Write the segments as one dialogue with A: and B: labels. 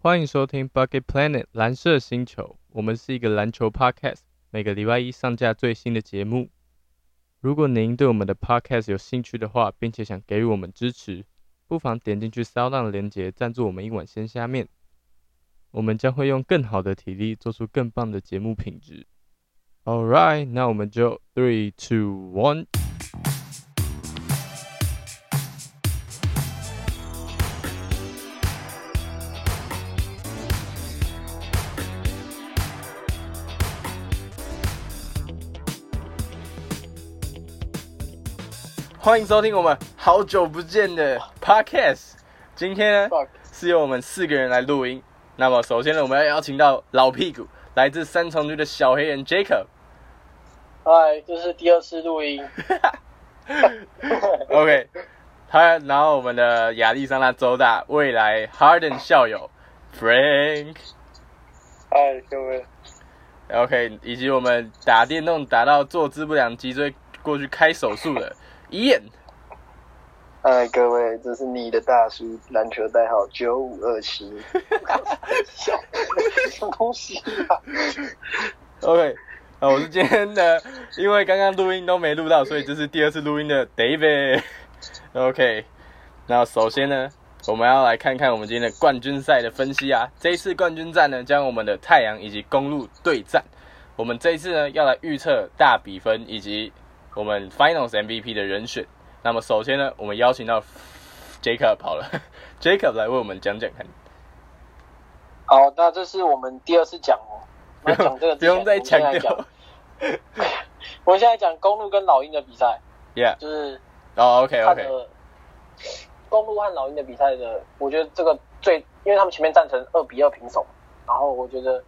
A: 欢迎收听 Bucket Planet 蓝色星球，我们是一个篮球 podcast，每个礼拜一上架最新的节目。如果您对我们的 podcast 有兴趣的话，并且想给予我们支持，不妨点进去 Sound 的链接赞助我们一碗鲜虾面，我们将会用更好的体力做出更棒的节目品质。All right，那我们就 three two one。欢迎收听我们好久不见的 podcast。今天呢是由我们四个人来录音。那么首先呢，我们要邀请到老屁股，来自三重区的小黑人 Jacob。
B: 嗨，这是第二次录音。
A: OK，他然后我们的亚利桑那州大未来 Harden 校友 Frank。
B: 嗨，各位
A: ，OK，以及我们打电动打到坐姿不良、脊椎过去开手术的 Ian。
B: 嗨，各位，这是你的大叔，篮球代号九五二七。什么东西啊
A: ？OK，啊，我是今天的，因为刚刚录音都没录到，所以这是第二次录音的 David。OK，那首先呢，我们要来看看我们今天的冠军赛的分析啊。这一次冠军战呢，将我们的太阳以及公路对战。我们这一次呢，要来预测大比分以及我们 Finals MVP 的人选。那么首先呢，我们邀请到 Jacob 好了，Jacob 来为我们讲讲看。
B: 好，那这是我们第二次讲哦。那讲这个
A: 不用再强
B: 强
A: 调。
B: 我们现在讲公路跟老鹰的比赛
A: ，Yeah，
B: 就是
A: 哦，OK
B: 看
A: OK，
B: 的公路和老鹰的比赛的，我觉得这个最，因为他们前面战成二比二平手，然后我觉得，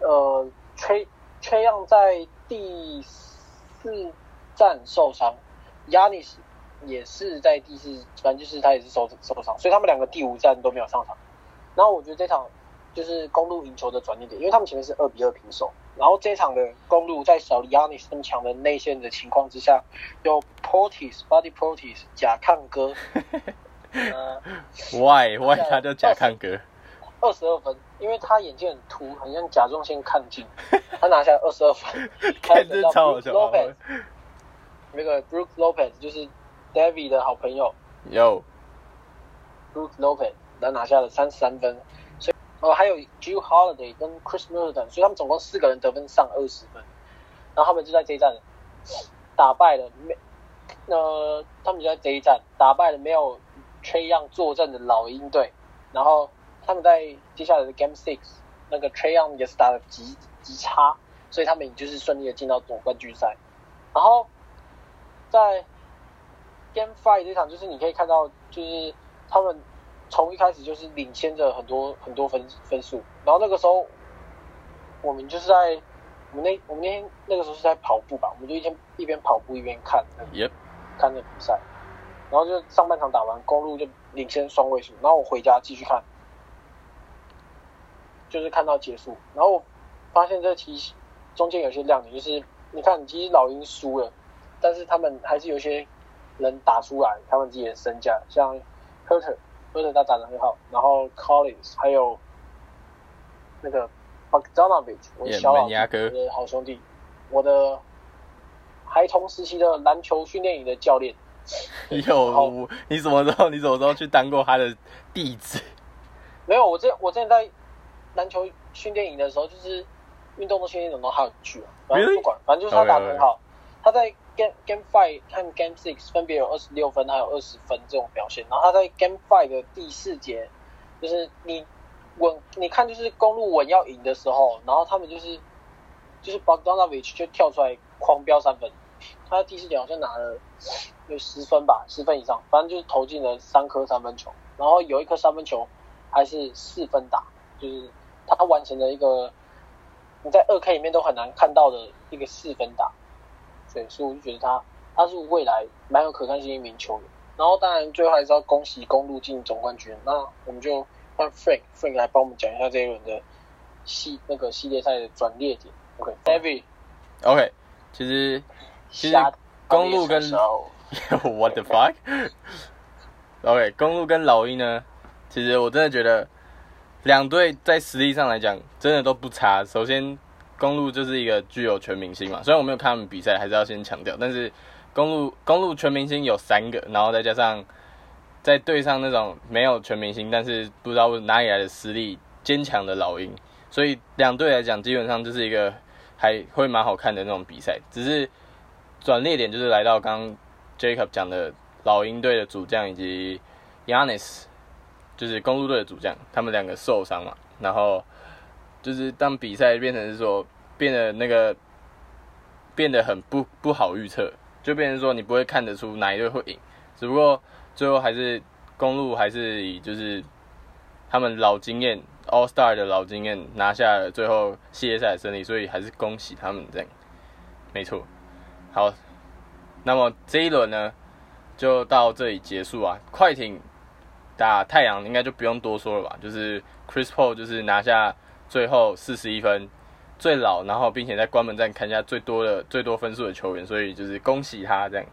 B: 呃，崔崔样在第四战受伤，亚尼斯也是在第四，反正就是他也是受受伤，所以他们两个第五战都没有上场。然后我觉得这场就是公路赢球的转捩点，因为他们前面是二比二平手，然后这场的公路在小 y a n i s 那么强的内线的情况之下，有 Portis、Body Portis、甲亢哥，呃
A: ，Why Why 他叫甲亢哥？
B: 二十二分，因为他眼睛很凸，很像甲状腺亢进，他拿下二十二分，
A: 看这超好笑。
B: Lopez 那个 Brooke Lopez 就是 David 的好朋友。
A: 有
B: Brooke Lopez，他拿下了三十三分，所以哦还有 Drew Holiday 跟 Chris Middleton，所以他们总共四个人得分上二十分，然后他们就在这一战打败了没，呃，他们就在这一战打败了没有 Trey Young 坐镇的老鹰队，然后他们在接下来的 Game Six 那个 Trey Young 也是打的极极差，所以他们也就是顺利的进到总冠军赛，然后在 Game Five 这场，就是你可以看到，就是他们从一开始就是领先着很多很多分分数，然后那个时候我们就是在我们那我们那天那个时候是在跑步吧，我们就一天一边跑步一边看那个
A: Yep
B: 看那比赛，然后就上半场打完，公路就领先双位数，然后我回家继续看，就是看到结束，然后发现这其实中间有些亮点，就是你看，其实老鹰输了，但是他们还是有些人打出来他们自己的身价，像 Herter，Herter 他打得很好，然后 Collins 还有那个 Bogdanovich，我
A: Yeah，
B: 小老
A: 门牙哥，
B: 我的好兄弟，我的孩童时期的篮球训练营的教练。
A: 有，你什么时候你什么时候去当过他的弟子？
B: 没有，我之我之前在篮球训练营的时候，就是运动的训练营，然后他有去啊，反正？不管，反正就是他打得很好。他在 Game Game Five 和 Game Six 分别有二十六分还有二十分这种表现，然后他在 Game Five 的第四节，就是你稳，你看就是公路稳要赢的时候，然后他们就是就是 Bogdanovich 就跳出来狂飙三分，他在第四节好像拿了有十分吧，十分以上，反正就是投进了三颗三分球，然后有一颗三分球还是四分打，就是他完成了一个你在二 K 里面都很难看到的一个四分打，对，所以我就觉得他他是未来蛮有可看性的一名球员。然后当然最后还是要恭喜公路进总冠军，那我们就换 Frank Frank 来帮我们讲一下这一轮的系那个系列赛的转捩点。OK，David，、
A: OK，其实其实公路跟 What the fuck？OK，公路跟老鹰呢，其实我真的觉得两队在实力上来讲，真的都不差。首先，公路就是一个具有全明星嘛，虽然我没有看他们比赛，还是要先强调。但是公路公路全明星有三个，然后再加上在对上那种没有全明星，但是不知道哪里来的实力坚强的老鹰，所以两队来讲，基本上就是一个还会蛮好看的那种比赛。只是转捩点就是来到刚 Jacob 讲的老鹰队的主将以及 Yanis，就是公路队的主将，他们两个受伤嘛，然后就是当比赛变成是说变得那个变得很不不好预测，就变成说你不会看得出哪一队会赢，只不过最后还是公路还是以就是他们老经验 All Star 的老经验拿下了最后系列赛的胜利，所以还是恭喜他们这样，没错。好，那么这一轮呢就到这里结束啊，快艇。打太阳应该就不用多说了吧，就是 Chris Paul 就是拿下最后四十一分，最老，然后并且在关门战砍下最多的最多分数的球员，所以就是恭喜他这样。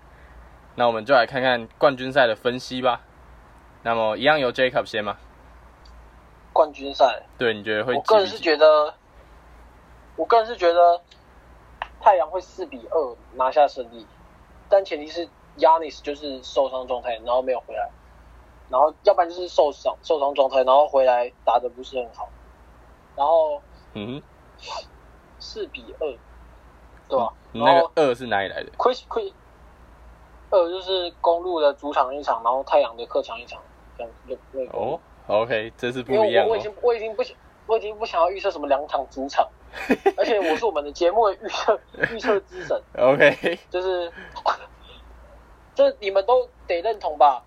A: 那我们就来看看冠军赛的分析吧。那么一样由 Jacob 先吗？
B: 冠军赛，
A: 对，你觉得会？
B: 我个人是觉得，我个人是觉得太阳会四比二拿下胜利，但前提是 Yanis 就是受伤状态，然后没有回来。然后，要不然就是受伤、受伤状态，然后回来打的不是很好。然后，
A: 嗯，
B: 四比二，对吧？
A: 那个二是哪里来的
B: ？Chris Chris，二就是公路的主场一场，然后太阳的客场一场，这样就那个。
A: 哦，OK，这是不一样。
B: 我已经我已经不想我已经不想要预测什么两场主场，而且我是我们的节目的预测预测之神。
A: OK，
B: 就是，这你们都得认同吧？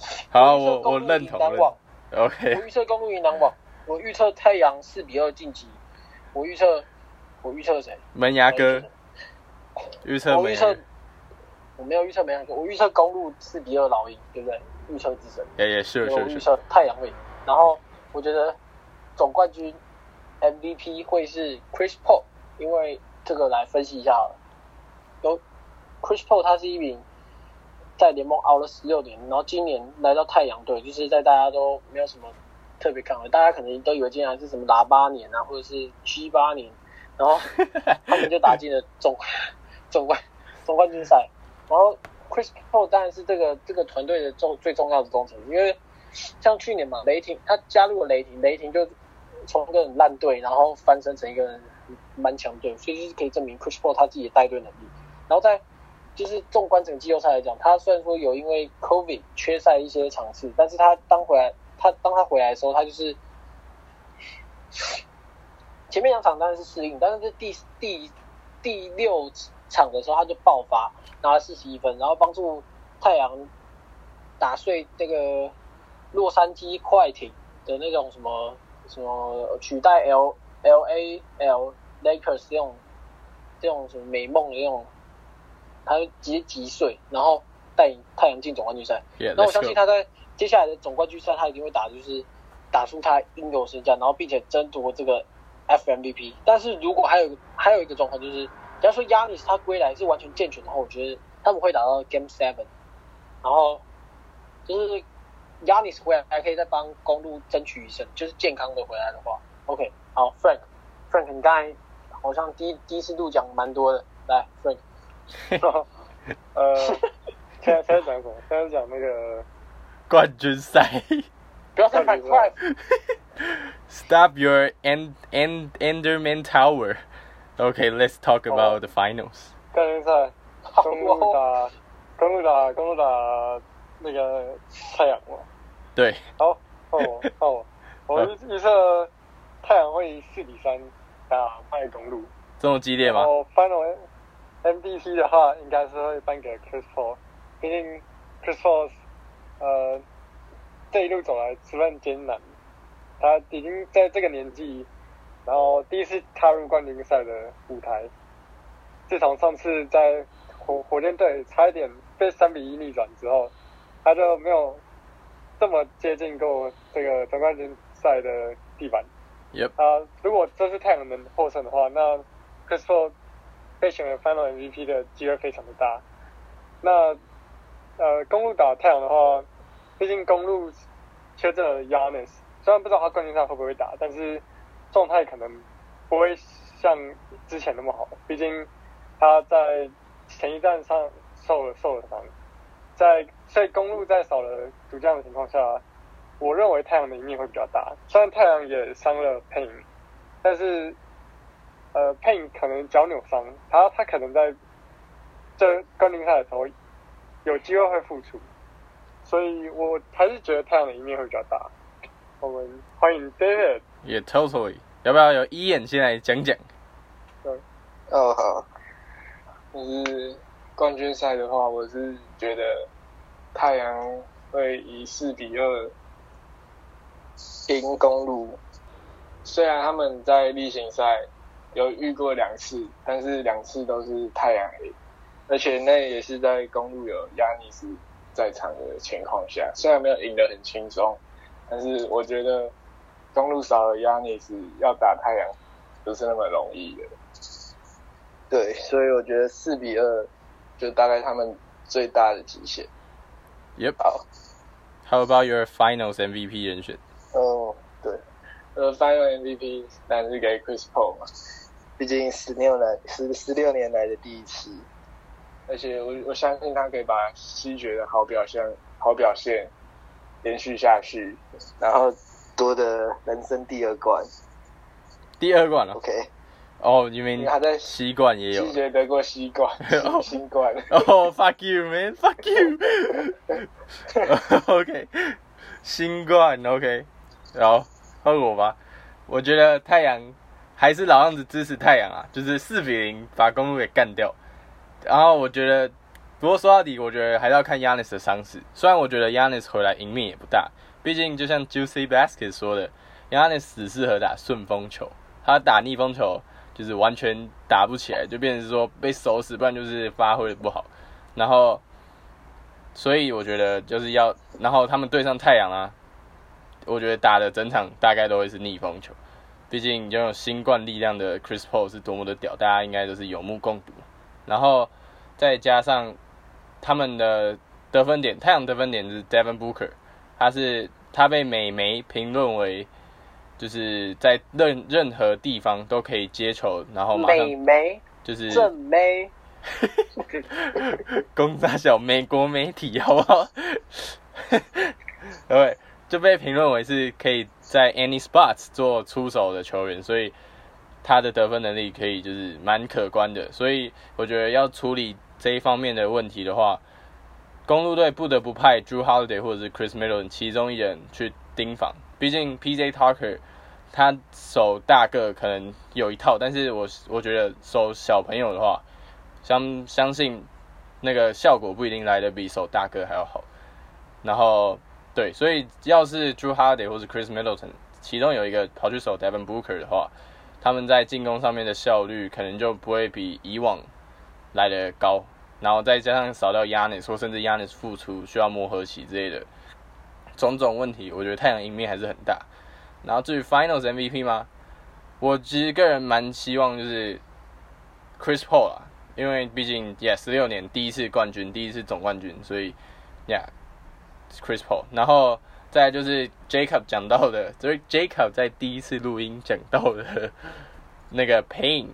A: 好，我我认同。
B: OK。我预测公路赢篮网。我预测太阳四比二晋级。我预测，我预测谁？
A: 门牙哥。预测。
B: 我预测。我没有预测门牙哥，我预测公路四比二老鹰，对不对？预测之神。
A: 也也是是
B: 是。预测太阳会。然后我觉得总冠军 MVP 会是 Chris Paul，因为这个来分析一下好了。有 Chris Paul，他是一名。在联盟熬了十六年，然后今年来到太阳队，就是在大家都没有什么特别看好，大家可能都以为今年是什么喇八年啊，或者是七八年，然后 他们就打进了总总冠总冠军赛。然后 Chris Paul 当然是这个这个团队的重最重要的工程，因为像去年嘛，雷霆他加入了雷霆，雷霆就从一个很烂队，然后翻身成一个蛮强队，所以就是可以证明 Chris Paul 他自己的带队能力。然后在就是纵观整个季后赛来讲，他虽然说有因为 COVID 缺赛一些场次，但是他当回来，他当他回来的时候，他就是前面两场当然是适应，但是这第第第六场的时候他就爆发，拿了四十一分，然后帮助太阳打碎这个洛杉矶快艇的那种什么什么取代 L L A L Lakers 这种这种什么美梦的那种。他直接击碎，然后带领太阳进总冠军赛。那我相信他在接下来的总冠军赛，他一定会打，就是打出他应有身价，然后并且争夺这个 FMVP。但是如果还有还有一个状况，就是假如说亚尼斯他归来是完全健全的话，我觉得他们会打到 Game Seven。然后就是亚尼斯回来还可以再帮公路争取一胜，就是健康的回来的话。OK，好，Frank，Frank，你刚才好像第第一次录讲蛮多的，来，Frank。
C: 呃，现在现在讲什么？现在讲那个
A: 冠军赛。
B: 不要太快。
A: Stop your end end Enderman Tower. Okay, let's talk about the finals.
C: 冠军赛，公路打公路打公路打那个太阳嘛。
A: 对。
C: 好，哦哦，我我预测太阳会四比三打败公路。
A: 这么激烈吗？
C: 哦，final。MVP 的话，应该是会颁给 Chris Paul，毕竟 Chris Paul，呃，这一路走来十分艰难，他已经在这个年纪，然后第一次踏入冠军赛的舞台，自从上次在火火箭队差一点被三比一逆转之后，他就没有这么接近过这个总冠军赛的地板。
A: Yep。
C: 啊，如果这次太阳能获胜的话，那 Chris Paul。被选为 Final MVP 的机会非常的大。那呃，公路打太阳的话，毕竟公路缺阵了 Yanis，虽然不知道他冠军赛会不会打，但是状态可能不会像之前那么好。毕竟他在前一站上受了受了伤，在所以公路在少了主将的情况下，我认为太阳的赢面会比较大。虽然太阳也伤了 Pain，但是呃 Pain 可能脚扭伤，他他可能在这冠军赛的时候有机会会复出。所以我还是觉得太阳的赢面会比较大。我们欢迎 David。
A: 也 totally，要不要有一眼先来讲讲？
D: 对哦好，就是冠军赛的话，我是觉得太阳会以四比二赢公路。虽然他们在例行赛有遇过两次，但是两次都是太阳黑，而且那也是在公路有亚尼斯。在场的情况下，虽然没有赢得很轻松，但是我觉得公路少了亚尼斯要打太阳不是那么容易的。对，所以我觉得四比二就大概他们最大的极限。
A: Yep。How about your finals MVP 人选？
D: 哦，对，呃，final MVP 当然是给 Chris Paul 嘛，毕竟十六年十十六年来的第一次。而且我我相信他可以把西决的好表现好表现延续下去，然后夺得人生第二冠。
A: 第二冠了
D: ？OK。
A: 哦，你们
D: 他在
A: 西冠也有。
D: 西决得过西冠，新冠。
A: 哦，Fuck you, man! Fuck you. OK，新冠 OK。然后换我吧，我觉得太阳还是老样子支持太阳啊，就是四比零把公路给干掉。然后我觉得，不过说到底，我觉得还是要看 Yanis 的伤势。虽然我觉得 Yanis 回来赢面也不大，毕竟就像 Juicy Basket 说的，Yanis 只适合打顺风球，他打逆风球就是完全打不起来，就变成说被守死，不然就是发挥的不好。然后，所以我觉得就是要，然后他们对上太阳啊，我觉得打的整场大概都会是逆风球。毕竟拥有新冠力量的 Chris Paul 是多么的屌，大家应该都是有目共睹。然后再加上他们的得分点，太阳得分点是 Devin Booker，他是他被美媒评论为就是在任任何地方都可以接球，然后马上
B: 美媒
A: 就是
B: 正媒，
A: 攻大小美国媒体好不好？对，就被评论为是可以在 any spots 做出手的球员，所以。他的得分能力可以就是蛮可观的，所以我觉得要处理这一方面的问题的话，公路队不得不派 Drew Holiday 或者是 Chris Middleton 其中一人去盯防。毕竟 PJ Tucker 他守大个可能有一套，但是我我觉得守小朋友的话，相相信那个效果不一定来的比守大个还要好。然后对，所以要是 Drew Holiday 或者 Chris Middleton 其中有一个跑去守 Devin Booker 的话，他们在进攻上面的效率可能就不会比以往来的高，然后再加上少掉 Yanis 或甚至 Yanis 复出需要磨合期之类的种种问题，我觉得太阳赢面还是很大。然后至于 Finals MVP 吗？我其实个人蛮希望就是 Chris Paul 啊，因为毕竟也十六年第一次冠军，第一次总冠军，所以 Yeah Chris Paul，。然后。再就是 Jacob 讲到的，就是 Jacob 在第一次录音讲到的那个 Pain，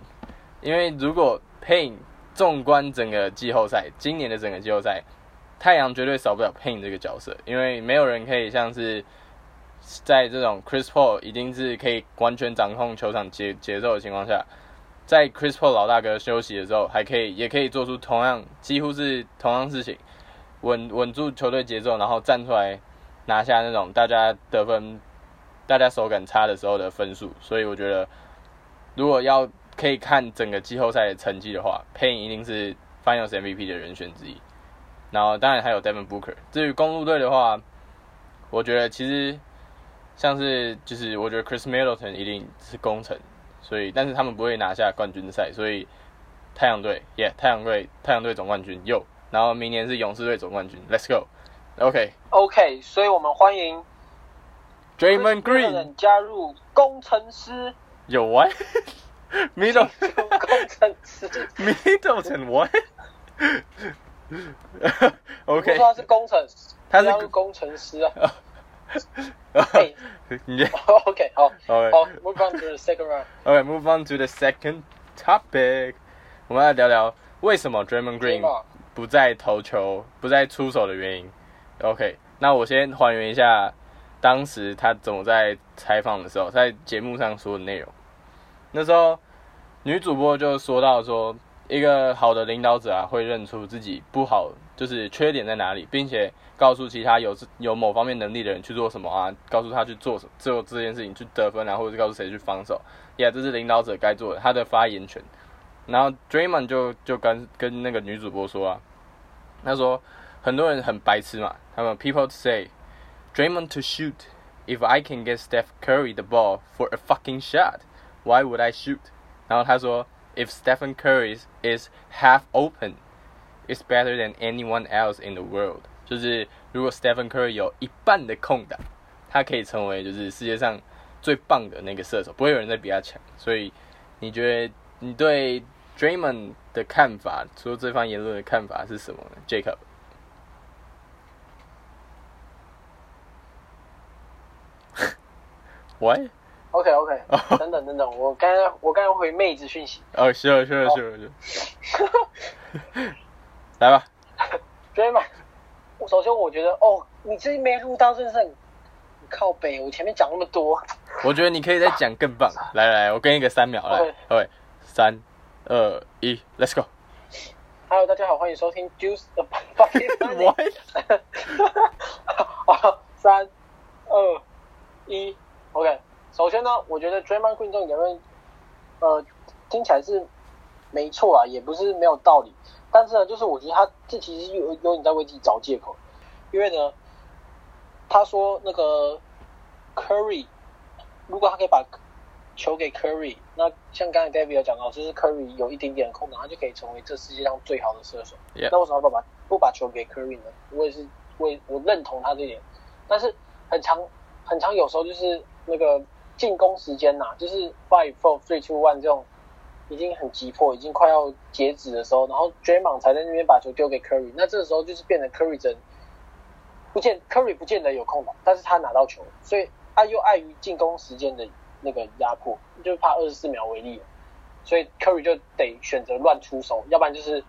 A: 因为如果 Pain 纵观整个季后赛，今年的整个季后赛，太阳绝对少不了 Pain 这个角色，因为没有人可以像是在这种 Chris Paul 已经是可以完全掌控球场节节奏的情况下，在 Chris Paul 老大哥休息的时候，还可以也可以做出同样几乎是同样事情，稳稳住球队节奏，然后站出来。拿下那种大家得分、大家手感差的时候的分数，所以我觉得，如果要可以看整个季后赛的成绩的话，Payne 一定是 Finals MVP 的人选之一。然后当然还有 Devin Booker。至于公路队的话，我觉得其实像是就是我觉得 Chris Middleton 一定是功臣，所以但是他们不会拿下冠军赛，所以太阳队，Yeah，太阳队，太阳队总冠军又，然后明年是勇士队总冠军，Let's go。OK，OK，
B: 所以我们欢迎
A: Draymond Green
B: 加入工程师。
A: 有 what？Middle
B: 工程师。
A: Middleton what？OK 我。
B: 说他是工程师，
A: 他是
B: 工程师啊。哎
A: 你
B: OK，好
A: ，OK
B: 好，Move on to the second round。
A: OK move on to the second topic，我们来聊聊为什么 Draymond Green 不再投球、不再出手的原因。OK，那我先还原一下当时他怎么在采访的时候，在节目上说的内容。那时候女主播就说到说，一个好的领导者啊，会认出自己不好，就是缺点在哪里，并且告诉其他有 有某方面能力的人去做什么啊，告诉他去做什么做这件事情去得分啊，或者是告诉谁去防守。呀、这是领导者该做的，他的发言权。然后 Draymond 就就跟跟那个女主播说啊，他说很多人很白痴嘛，他们 people say Draymond to shoot. If I can get Steph Curry the ball for a fucking shot, why would I shoot? 然后他说，If Stephen Curry is half open, it's better than anyone else in the world. 就是如果 Stephen Curry 有一半的空档，他可以成为就是世界上最棒的那个射手，不会有人再比他强。所以你觉得你对 Draymond 的看法，除了这番言论的看法是什么呢？Jacob，What？OK
B: OK，
A: 哦
B: 等等等等，我刚刚我刚刚回妹子讯息
A: 哦，是了，是了，是了，是了。来吧
B: ，，Draymond，我首先我觉得哦，你这没录到真的是很靠北，我前面讲那么多，
A: 我觉得你可以再讲更棒。来来来，我给你个三秒，来 OK，OK，三、二、一，Let's go。
B: Hello，大家好，欢迎收听 Juice of Fucking Money。好，三二一，OK。首先呢，我觉得 Draymond Green 这种言论，呃，听起来是没错啊，也不是没有道理。但是呢，就是我觉得他这其实有有点在为自己找借口，因为呢，他说那个 Curry，如果他可以把球给 Curry，那像刚才 David 有讲到，就是 Curry 有一点点空档，他就可以成为这世界上最好的射手。那为什么不把不把球给 Curry 呢？我也是，我也我认同他这点，但是很长很长，有时候就是那个进攻时间呐、就是 five four three two one 这种已经很急迫，已经快要截止的时候，然后 Draymond 才在那边把球丢给 Curry，那这个时候就是变成 Curry 真不见 Curry 不见得有空档，但是他拿到球，所以他又碍于进攻时间的那个压迫，就怕二十四秒为例，所以 Curry 就得选择乱出手，要不然就是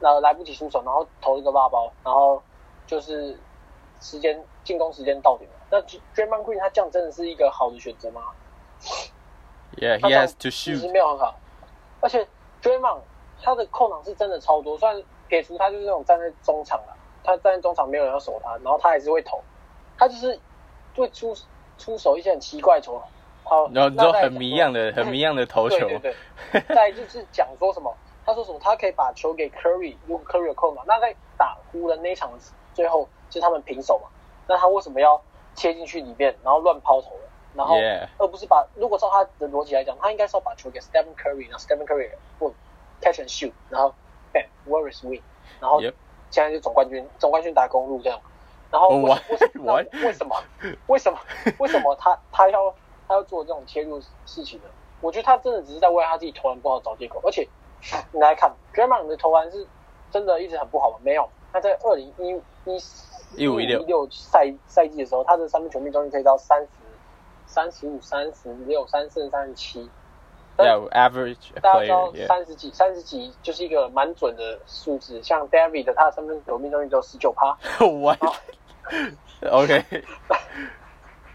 B: 呃来不及出手，然后投一个大包，然后就是时间进攻时间到点了。那 Draymond Green 他这样真的是一个好的选择吗
A: ？？Yeah, he has to
B: 其实
A: shoot.
B: 没有很好，而且 Draymond 他的空档是真的超多，虽然撇除他就是那种站在中场了，他站在中场没有人要守他，然后他还是会投，他就是会出出手一些很奇怪的球。好，
A: 然后你说
B: 那再
A: 很迷样的、很迷样的投球
B: 对，对对，再就是讲说什么，他说什么，他可以把球给 Curry，如果 Curry 有空嘛，那在打湖人那一场最后就是他们平手嘛，那他为什么要切进去里面，然后乱抛投了？然后而不是把，如果照他的逻辑来讲，他应该是要把球给 Stephen Curry，然后 Stephen Curry 不 catch and shoot，然后 bam，where is win，然后现在就总冠军，总冠军打公路这样，然后？为什么为什么为什么为什么他他要他要做这种切入事情的？我觉得他真的只是在为他自己投篮不好找借口，而且你来看 Draymond 的投篮是真的一直很不好吗？没有，他在二零一一
A: 15 16
B: 六赛赛季的时候，他的三分球命中率可以到三十、三十五、三十六、三四、三十七。
A: Yeah, average player.
B: 大家知道三十几、三十几就是一个蛮准的数字，像 David 的他的三分球命中率只有十九趴。
A: What? OK.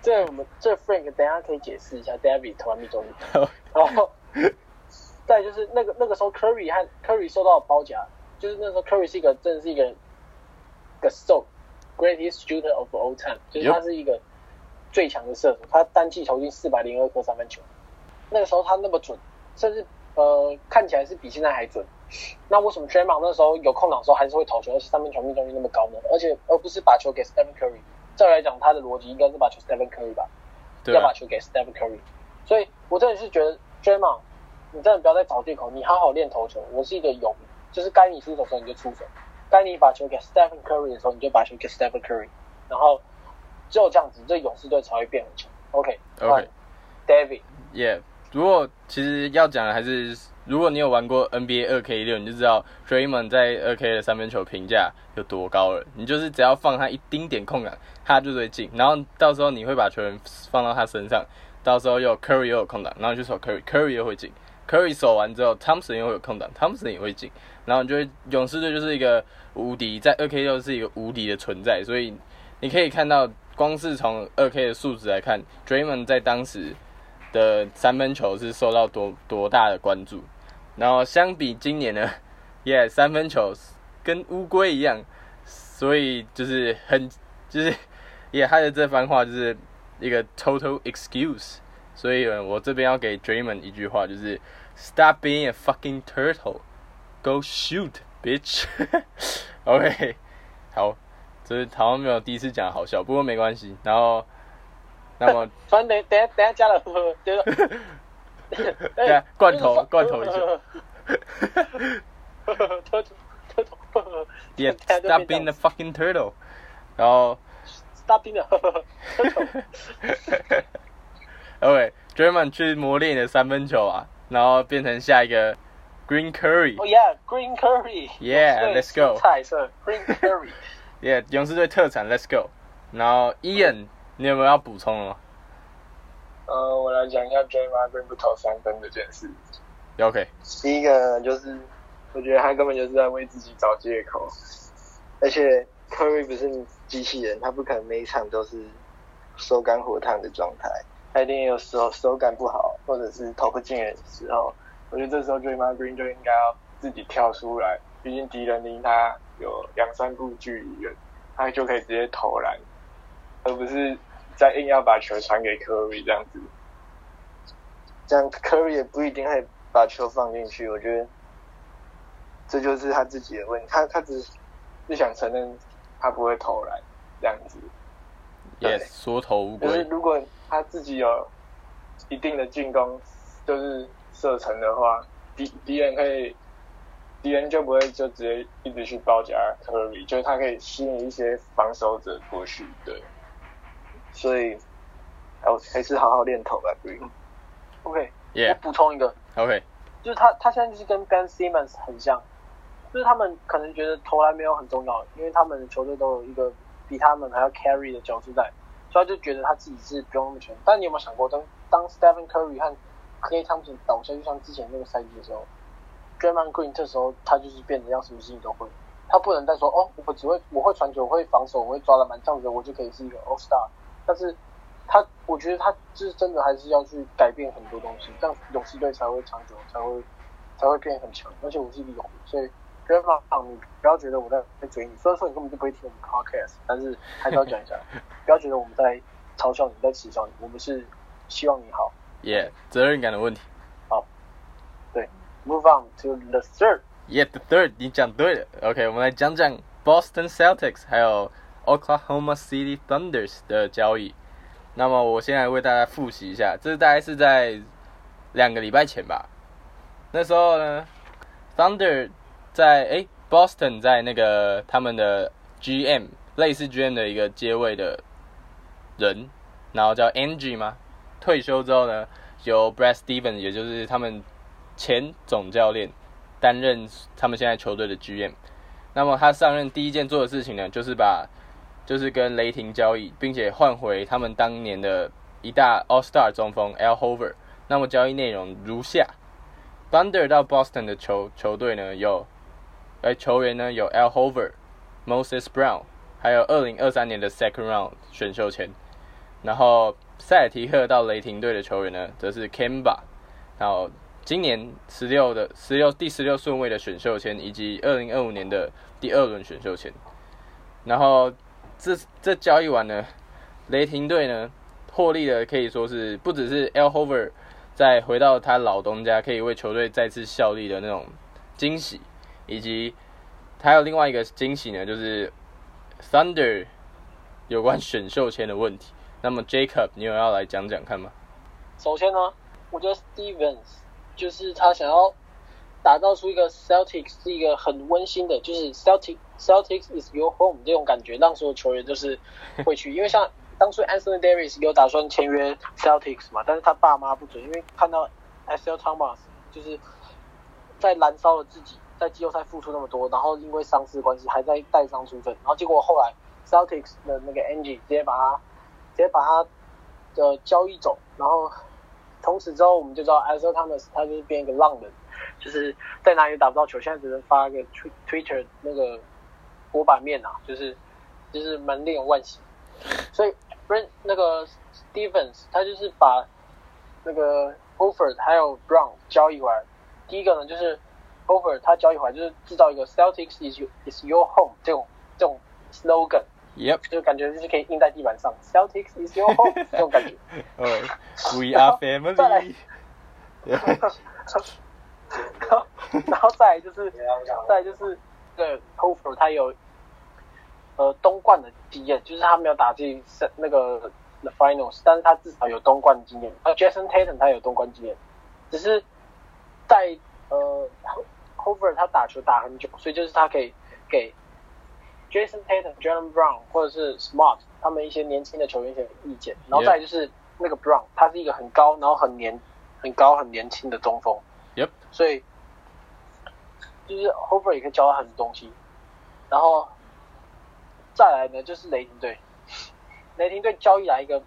B: 这我们这 Frank 等一下可以解释一下 David 投篮命中率。然后，再就是那个那个时候 Curry 和 Curry 受到包夹，就是那时候 Curry 是一个真的是一个个 so greatest shooter of all time，就是他是一个最强的射手，他单季投进四百零二颗三分球，那个时候他那么准，甚至呃看起来是比现在还准。那为什么 Draymond 那时候有空档的时候还是会投球，而且三分球命中率那么高呢？而且而不是把球给 Stephen Curry？照理来讲，他的逻辑应该是把球 Stephen Curry 吧？
A: 对啊，
B: 要把球给 Stephen Curry。所以我真的是觉得 Draymond，你真的不要再找借口，你好好练投球。我是一个勇，就是该你出手的时候你就出手，该你把球给 Stephen Curry 的时候你就把球给 Stephen Curry，然后只有这样子，这勇士队才会变很强。OK，OK
A: David，Yeah. 如果其实要讲的还是，如果你有玩过 NBA 二 K 六，你就知道 Draymond 在二 K 的三分球评价有多高了。你就是只要放他一丁点空档，他就会进。然后到时候你会把球员放到他身上，到时候又 Curry 又有空档，然后就守 Curry，Curry 又会进。Curry 守完之后，Thompson 又会有空档，Thompson 也会进。然后你就会勇士队就是一个无敌，在二 K 六是一个无敌的存在。所以你可以看到，光是从二 K 的数值来看，Draymond 在当时。的三分球是受到多多大的关注，然后相比今年呢，耶，三分球跟乌龟一样，所以就是很就是耶，他的这番话就是一个 total excuse，所以我这边要给 Draymond 一句话，就是 Stop being a fucking turtle, go shoot, bitch。OK，好，这是台湾没有第一次讲好笑，不过没关系，然后。那么，
B: 反正等等下等下加了，对
A: 对，罐头罐头一下。Yeah，stop being the fucking turtle。然后
B: ，stop being the turtle。
A: OK，Draymond 去磨练你的三分球啊，然后变成下一个 Green Curry。
B: Oh yeah，Green Curry。
A: Yeah，Let's go。
B: 彩色 Green Curry。
A: Yeah，勇士队特产，Let's go。然后 Ian。你有没有要补充
D: 的？呃，我来讲一下 J. Green 不投三分这件事。
A: OK。
C: 第一个就是，我觉得他根本就是在为自己找借口。而且 Curry 不是机器人，他不可能每一场都是手感火烫的状态，他一定有时候手感不好，或者是投不进的时候。
D: 我觉得这时候 J. Green 就应该要自己跳出来，毕竟敌人离他有两三步距离远，他就可以直接投篮，而不是。再硬要把球传给 Curry 这样子，
C: 这样 Curry 也不一定会把球放进去。我觉得这就是他自己的问题，他他只是
D: 不想承认他不会投篮这样子。
A: 也缩头乌龟。
D: 就是如果他自己有一定的进攻，就是射程的话，敌敌人可以，敌人就不会就直接一直去包夹 Curry，就是他可以吸引一些防守者过去，对。
C: 所以，还还是好好练投吧，Green。
B: OK，我补充一个
A: ，OK，
B: 就是他他现在就是跟 Ben Simmons 很像，就是他们可能觉得投篮没有很重要，因为他们的球队都有一个比他们还要 carry 的角色在，所以他就觉得他自己是不用那么全。但你有没有想过，当当 Stephen Curry 和 Clay Thompson 倒下，就像之前那个赛季的时候，Draymond Green 这时候他就是变得要什么事情都会，他不能再说哦，我只会我会传球，我会防守，我会抓篮板，这样子我就可以是一个 All Star。但是，他我觉得他就是真的还是要去改变很多东西，这样勇士队才会长久，才会才会变很强。而且我是一个勇，所以 r a n 你不要觉得我在在追你，虽然说你根本就不会听我们 Podcast，但是还是要讲一下，不要觉得我们在嘲笑你，在耻笑你，我们是希望你好。
A: Yeah，责任感的问题。
B: 好，对，Move on to the third。
A: Yeah，the third，你讲对了。OK，我们来讲讲 Boston Celtics，还有。Oklahoma City Thunders 的交易，那么我现在为大家复习一下，这大概是在两个礼拜前吧。那时候呢，Thunder 在诶 Boston 在那个他们的 GM 类似 GM 的一个接位的人，然后叫 Angie 吗？退休之后呢，由 Brad Stevens 也就是他们前总教练担任他们现在球队的 GM。那么他上任第一件做的事情呢，就是把就是跟雷霆交易，并且换回他们当年的一大 All Star 中锋 Al Hover。那么交易内容如下：Thunder 到 Boston 的球球队呢有，哎球员呢有 Al Hover、Moses Brown，还有二零二三年的 Second Round 选秀签。然后塞尔提克到雷霆队的球员呢，则是 Kemba，然后今年十六的十六第十六顺位的选秀签，以及二零二五年的第二轮选秀签。然后这这交易完呢，雷霆队呢获利的可以说是不只是 L Hover 在回到他老东家可以为球队再次效力的那种惊喜，以及还有另外一个惊喜呢，就是 Thunder 有关选秀签的问题。那么 Jacob，你有要来讲讲看吗？
B: 首先呢，我觉得 Stevens 就是他想要。打造出一个 Celtics 是一个很温馨的，就是 Celtic Celtics is your home 这种感觉，让所有球员就是会去。因为像当初 Anthony Davis 有打算签约 Celtics 嘛，但是他爸妈不准，因为看到 S. L. Thomas 就是在燃烧了自己，在季后赛付出那么多，然后因为伤势关系还在带伤出阵，然后结果后来 Celtics 的那个 Angie 直接把他直接把他的交易走，然后从此之后我们就知道 S. L. Thomas 他就是变一个浪人，就是在哪里打不到球，现在只能发个 Twitter 那个博版面啊，就是就是蛮令人惋惜。所以 Brent 那个 Stevens 他就是把那个 Offer 还有 Brown 交易回来。第一个呢就是 Offer 他交易回来就是制造一个 Celtics is your is your home 这种这种
A: slogan，Yep，
B: 就感觉就是可以印在地板上，Celtics is your home 这种感觉。
A: 哦，We are family。
B: 然 后然后再来就是再来就是对 Hofer 他有呃东冠的经验，就是他没有打进那个 the finals，但是他至少有东冠经验。呃，Jason Tatum 他有东冠经验，只是在呃 Hofer 他打球打很久，所以就是他可以给 Jason Tatum、Jalen Brown 或者是 Smart 他们一些年轻的球员一些意见。然后再来就是那个 Brown，他是一个很高然后很年很高很年轻的中锋。
A: Yep，
B: 所以就是 Hofer 也可以教他很多东西。然后再来呢，就是雷霆队，雷霆队交易来一个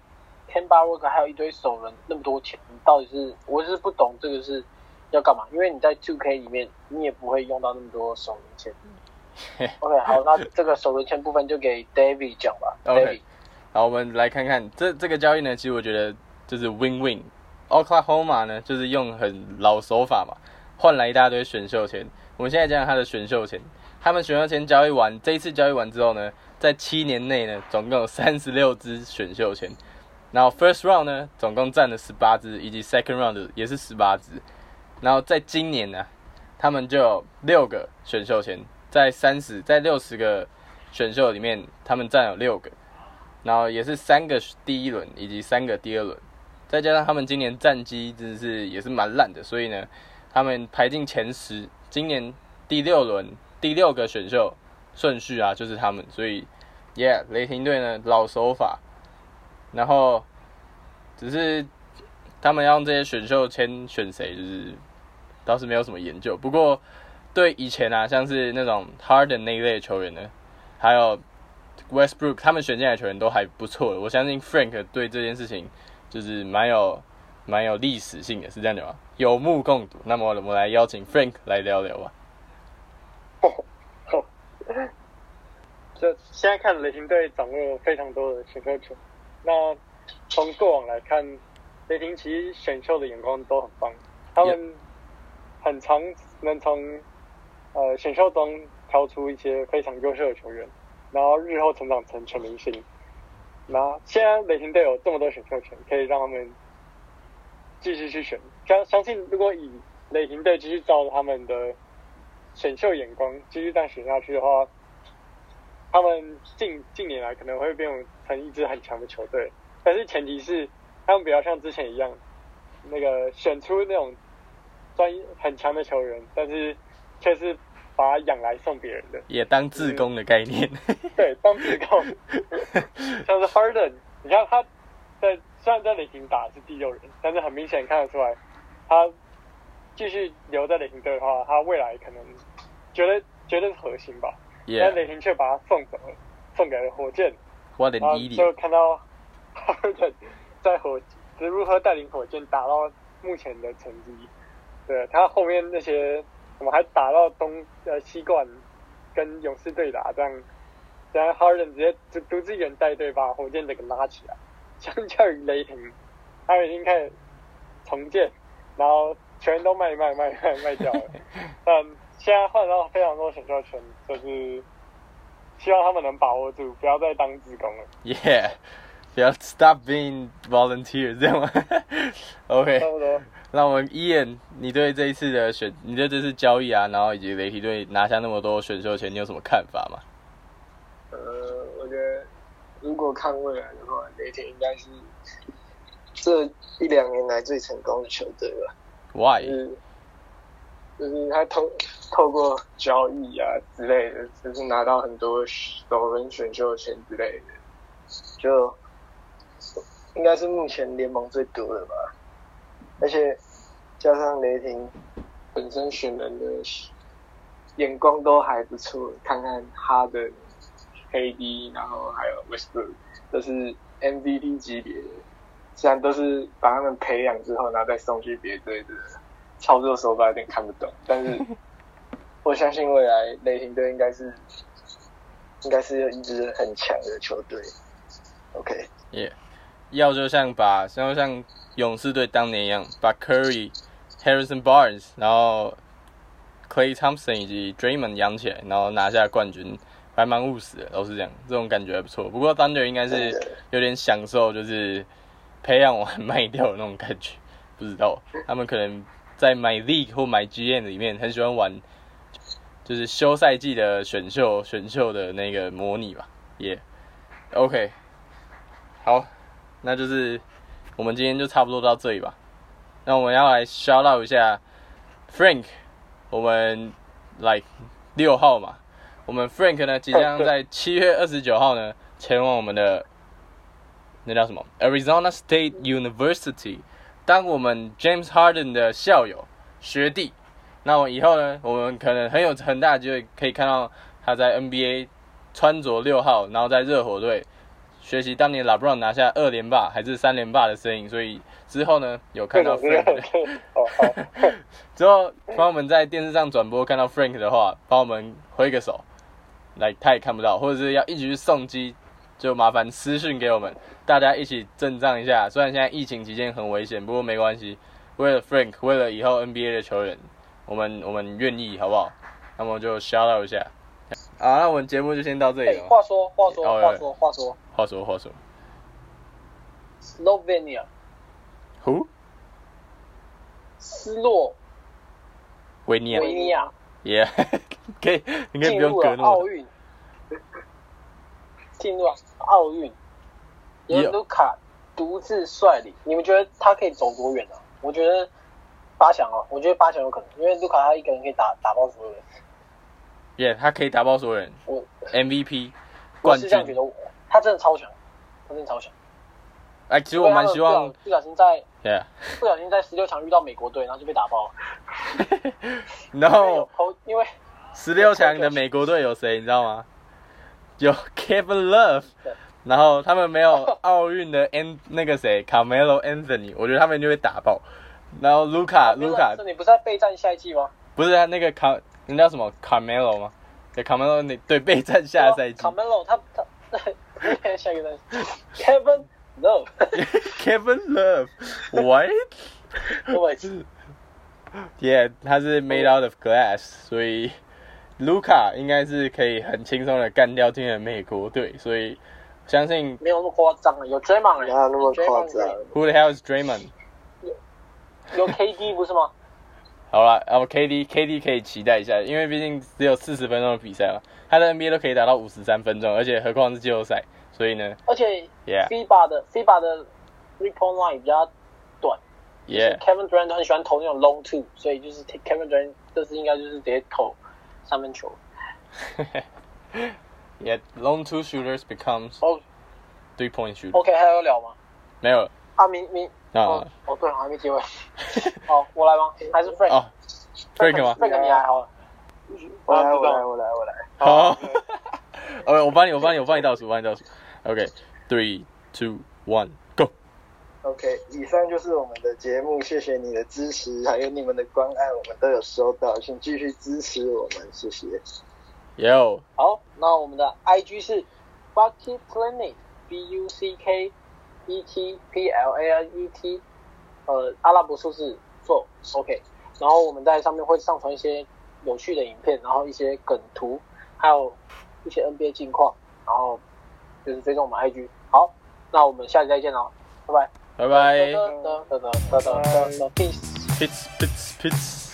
B: Ken b a r w o r k 还有一堆首轮那么多钱，你到底是我是不懂这个是要干嘛？因为你在 Two K 里面你也不会用到那么多首轮钱。OK，好，那这个首轮签部分就给 David 讲吧。
A: OK 好，我们来看看这这个交易呢，其实我觉得就是 win win。Oklahoma 呢，就是用很老手法嘛，换来一大堆选秀权。我们现在讲讲他的选秀权，他们选秀权交易完，这一次交易完之后呢，在七年内呢，总共有三十六支选秀权，然后 first round 呢，总共占了十八支，以及 second round 也是十八支。然后在今年呢，他们就有六个选秀权，在三十在六十个选秀里面，他们占有六个。然后也是三个第一轮以及三个第二轮，再加上他们今年战绩真的是也是蛮烂的，所以呢，他们排进前十，今年第六轮第六个选秀顺序啊就是他们，所以，yeah，雷霆队呢老手法，然后只是他们要用这些选秀签选谁，就是倒是没有什么研究，不过对以前啊像是那种 Harden 那一类球员呢，还有 Westbrook 他们选进来的球员都还不错的，我相信 Frank 对这件事情就是蛮有蛮有历史性的，是这样讲吗？有目共睹。那么我们来邀请 Frank 来聊聊吧。
C: 就现在看雷霆队掌握非常多的选秀权，那从过往来看，雷霆其实选秀的眼光都很棒，他们很常能从呃选秀中挑出一些非常优秀的球员，然后日后成长成全明星。那现在雷霆队有这么多选秀权，可以让他们继续去选。相相信如果以雷霆队继续照着他们的选秀眼光继续这样选下去的话，他们近近年来可能会变成一支很强的球队，但是前提是他们不要像之前一样，那个选出那种专一很强的球员，但是却是把他养来送别人的。
A: 也当自工的概念。
C: 对，当自贡，像是 Harden，你看他在虽然在雷霆打是第六人，但是很明显看得出来，他继续留在雷霆队的话，他未来可能觉得觉得是核心吧。但雷霆却把他送走了，送给了火箭
A: an
C: 然后
A: idiot！
C: 就看到 Harden 在火是如何带领火箭打到目前的成绩。对他后面那些，我们还打到东呃西冠，跟勇士对打，这样，然后 Harden 直接独独自一人带队把火箭整个拉起来。相较于雷霆，他们已经开始重建，然后全都卖卖卖卖卖掉了。但 现在换到非常多选秀权，就是希望他们能把握住，不要再当自工了。
A: Yeah，不要 stop being volunteer，这样吗？OK，
C: 差不多。
A: 那我们 Ian，你对这一次的选，你对这次交易啊，然后以及雷霆队拿下那么多选秀权，你有什么看法吗？
D: 呃，我觉得如果看未来的话，雷霆应该是这一两年来最成功的球队了。
A: Why？
D: 就是就是他透透过交易啊之类的，就是拿到很多首轮选秀权之类的，就
E: 应该是目前联盟最多的吧，而且加上雷霆本身选人的眼光都还不错，看看哈登、KD，然后还有 Westbrook 都是 MVP 级别的，虽然都是把他们培养之后，然后再送去别队的操作手法有点看不懂，但是 我相信未来雷霆队应该是应该是一支很强的球队。OK，
A: 耶、要就像把，像像勇士队当年一样，把 Curry、Harrison Barnes，然后 Clay Thompson 以及 Draymond 养起来，然后拿下冠军，还蛮务实的，都是这样，这种感觉还不错。不过 Thunder 应该是有点享受，就是培养完卖掉的那种感觉，不知道。他们可能在买 League 或买 GM 里面很喜欢玩，就是休赛季的选秀选秀的那个模拟吧，也、OK。好，那就是我们今天就差不多到这里吧。那我们要来 shout out 一下 Frank，我们 like 六号嘛，我们 Frank 呢即将在 七月二十九号呢前往我们的那叫什么 Arizona State University，当我们 James Harden 的校友学弟。那我以后呢，我们可能很有很大的机会可以看到他在 NBA 穿着六号，然后在热火队学习当年 LeBron 拿下二连霸还是三连霸的身影，所以之后呢有看到 Frank 之后帮我们在电视上转播看到 Frank 的话，帮我们挥个手，来他也看不到，或者是要一直去送机，就麻烦私讯给我们，大家一起阵仗一下。虽然现在疫情期间很危险，不过没关系，为了 Frank，为了以后 NBA 的球员，我们我们愿意，好不好？那么就 shout out 一下。好，那我们节目就先到这里
B: 哎、
A: 了。
B: 话说话说
A: 哦
B: 话说话说
A: 话说话说，Slovenia，Who？
B: 斯洛。
A: 维尼亚。
B: 维尼亚
A: ，Yeah，可以，你可以不用隔那么
B: 奥运，进入了奥运，由卢卡独自率领，你们觉得他可以走多远呢、我觉得八强哦，我觉得八强有可能，因为卢卡他一个人可以打打爆所有人。
A: ，Yeah，他可以打爆所有人。
B: 我
A: ，MVP
B: 我
A: 冠军。
B: 是这样觉得，他真的超强，他真的超强。
A: 哎，其实我蛮希望
B: 不小心在
A: ，Yeah，
B: 不小心在十六强遇到美国队，然后就被打爆了。
A: 然
B: 因为有
A: 后，
B: 因为
A: 十六强的美国队有谁，你知道吗？有 Kevin Love，然后他们没有 奥运的 An 那个谁 Carmelo Anthony，我觉得他们就会打爆。然后卢卡卢卡
B: 是你不是在备战下一季吗？
A: 不是他那个卡，那叫什么 Carmelo 吗？对 Carmelo 那对备战下赛季
B: 卡梅隆他他下一个单 Kevin
A: Love，Kevin Love，What？
B: 各位
A: Yeah，他是 made out of glass，所以卢卡应该是可以很轻松的干掉今天的美国队，所以相信
B: 没有那么夸张了，有 Draymond
E: 哪有那么夸张
A: ？Who the hell is Draymond？
B: 有 KD 不是吗？
A: 好了，然后 KD KD 可以期待一下，因为毕竟只有四十分钟的比赛嘛，他的 NBA 都可以打到五十三分钟，而且何况是季后赛，所以呢
B: 而且
A: ，Yeah
B: FIBA 的 FIBA 的 three point line 比较短 Yeah，Kevin Durant 都很喜欢投那种 long two，所以就是 Kevin Durant 这次应该就是直接投三分球。
A: yeah long two shooters becomes
B: 哦
A: three point
B: shooter，，OK 还有聊吗？
A: 没有了
B: 啊，明明哦
A: 啊
B: 哦对，还没结尾。好，我来吗？还是 Frank？
A: 哦，Frank 吗
B: ？Frank 你来好了。
E: 我来，我来，我来，我来。
A: 好，OK，我帮你，我帮你，我帮你倒数，我帮你倒数，OK，three two one go。
E: OK，以上就是我们的节目，谢谢你的支持，还有你们的关爱，我们都有收到，请继续支持我们，谢谢。
A: Yo，
B: 好，那我们的 IG 是 Bucket Planet B U C K E T P L A N E T，呃，阿拉伯数字做 OK。然后我们在上面会上传一些有趣的影片，然后一些梗图，还有一些 NBA 近况，然后就是追踪我们 IG。好，那我们下期再见哦，拜拜，
A: 拜拜，peace，peace，peace，peace。